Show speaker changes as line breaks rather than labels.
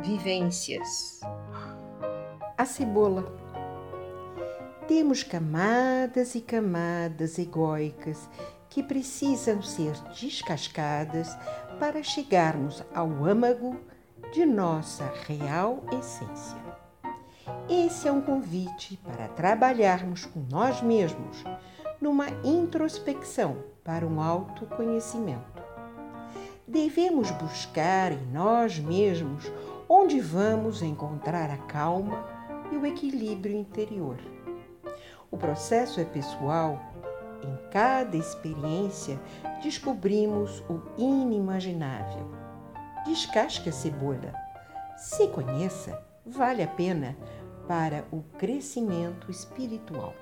Vivências.
A cebola. Temos camadas e camadas egóicas que precisam ser descascadas para chegarmos ao âmago de nossa real essência. Esse é um convite para trabalharmos com nós mesmos numa introspecção para um autoconhecimento. Devemos buscar em nós mesmos onde vamos encontrar a calma e o equilíbrio interior. O processo é pessoal. Em cada experiência descobrimos o inimaginável. Descasque a cebola. Se conheça, vale a pena para o crescimento espiritual.